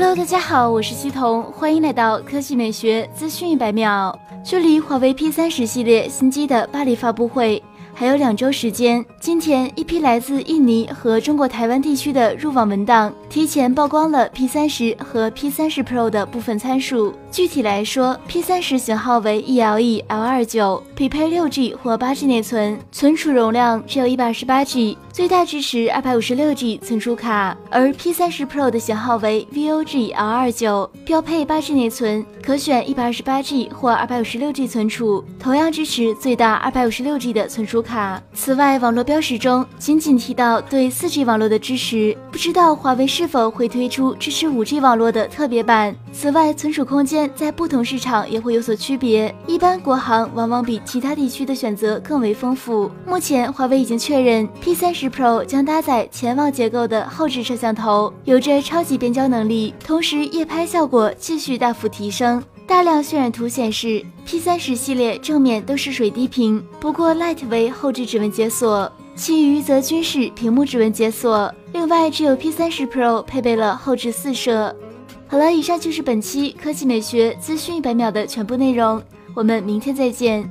Hello，大家好，我是西彤，欢迎来到科技美学资讯一百秒。距离华为 P 三十系列新机的巴黎发布会。还有两周时间，今天一批来自印尼和中国台湾地区的入网文档提前曝光了 P 三十和 P 三十 Pro 的部分参数。具体来说，P 三十型号为 ELE L 二九，匹配六 G 或八 G 内存，存储容量只有一百二十八 G，最大支持二百五十六 G 存储卡。而 P 三十 Pro 的型号为 VOG L 二九，标配八 G 内存，可选一百二十八 G 或二百五十六 G 存储，同样支持最大二百五十六 G 的存储。卡。此外，网络标识中仅仅提到对 4G 网络的支持，不知道华为是否会推出支持 5G 网络的特别版。此外，存储空间在不同市场也会有所区别，一般国行往往比其他地区的选择更为丰富。目前，华为已经确认 P 三十 Pro 将搭载潜望结构的后置摄像头，有着超级变焦能力，同时夜拍效果继续大幅提升。大量渲染图显示，P 三十系列正面都是水滴屏，不过 Light 为后置指纹解锁，其余则均是屏幕指纹解锁。另外，只有 P 三十 Pro 配备了后置四摄。好了，以上就是本期科技美学资讯一百秒的全部内容，我们明天再见。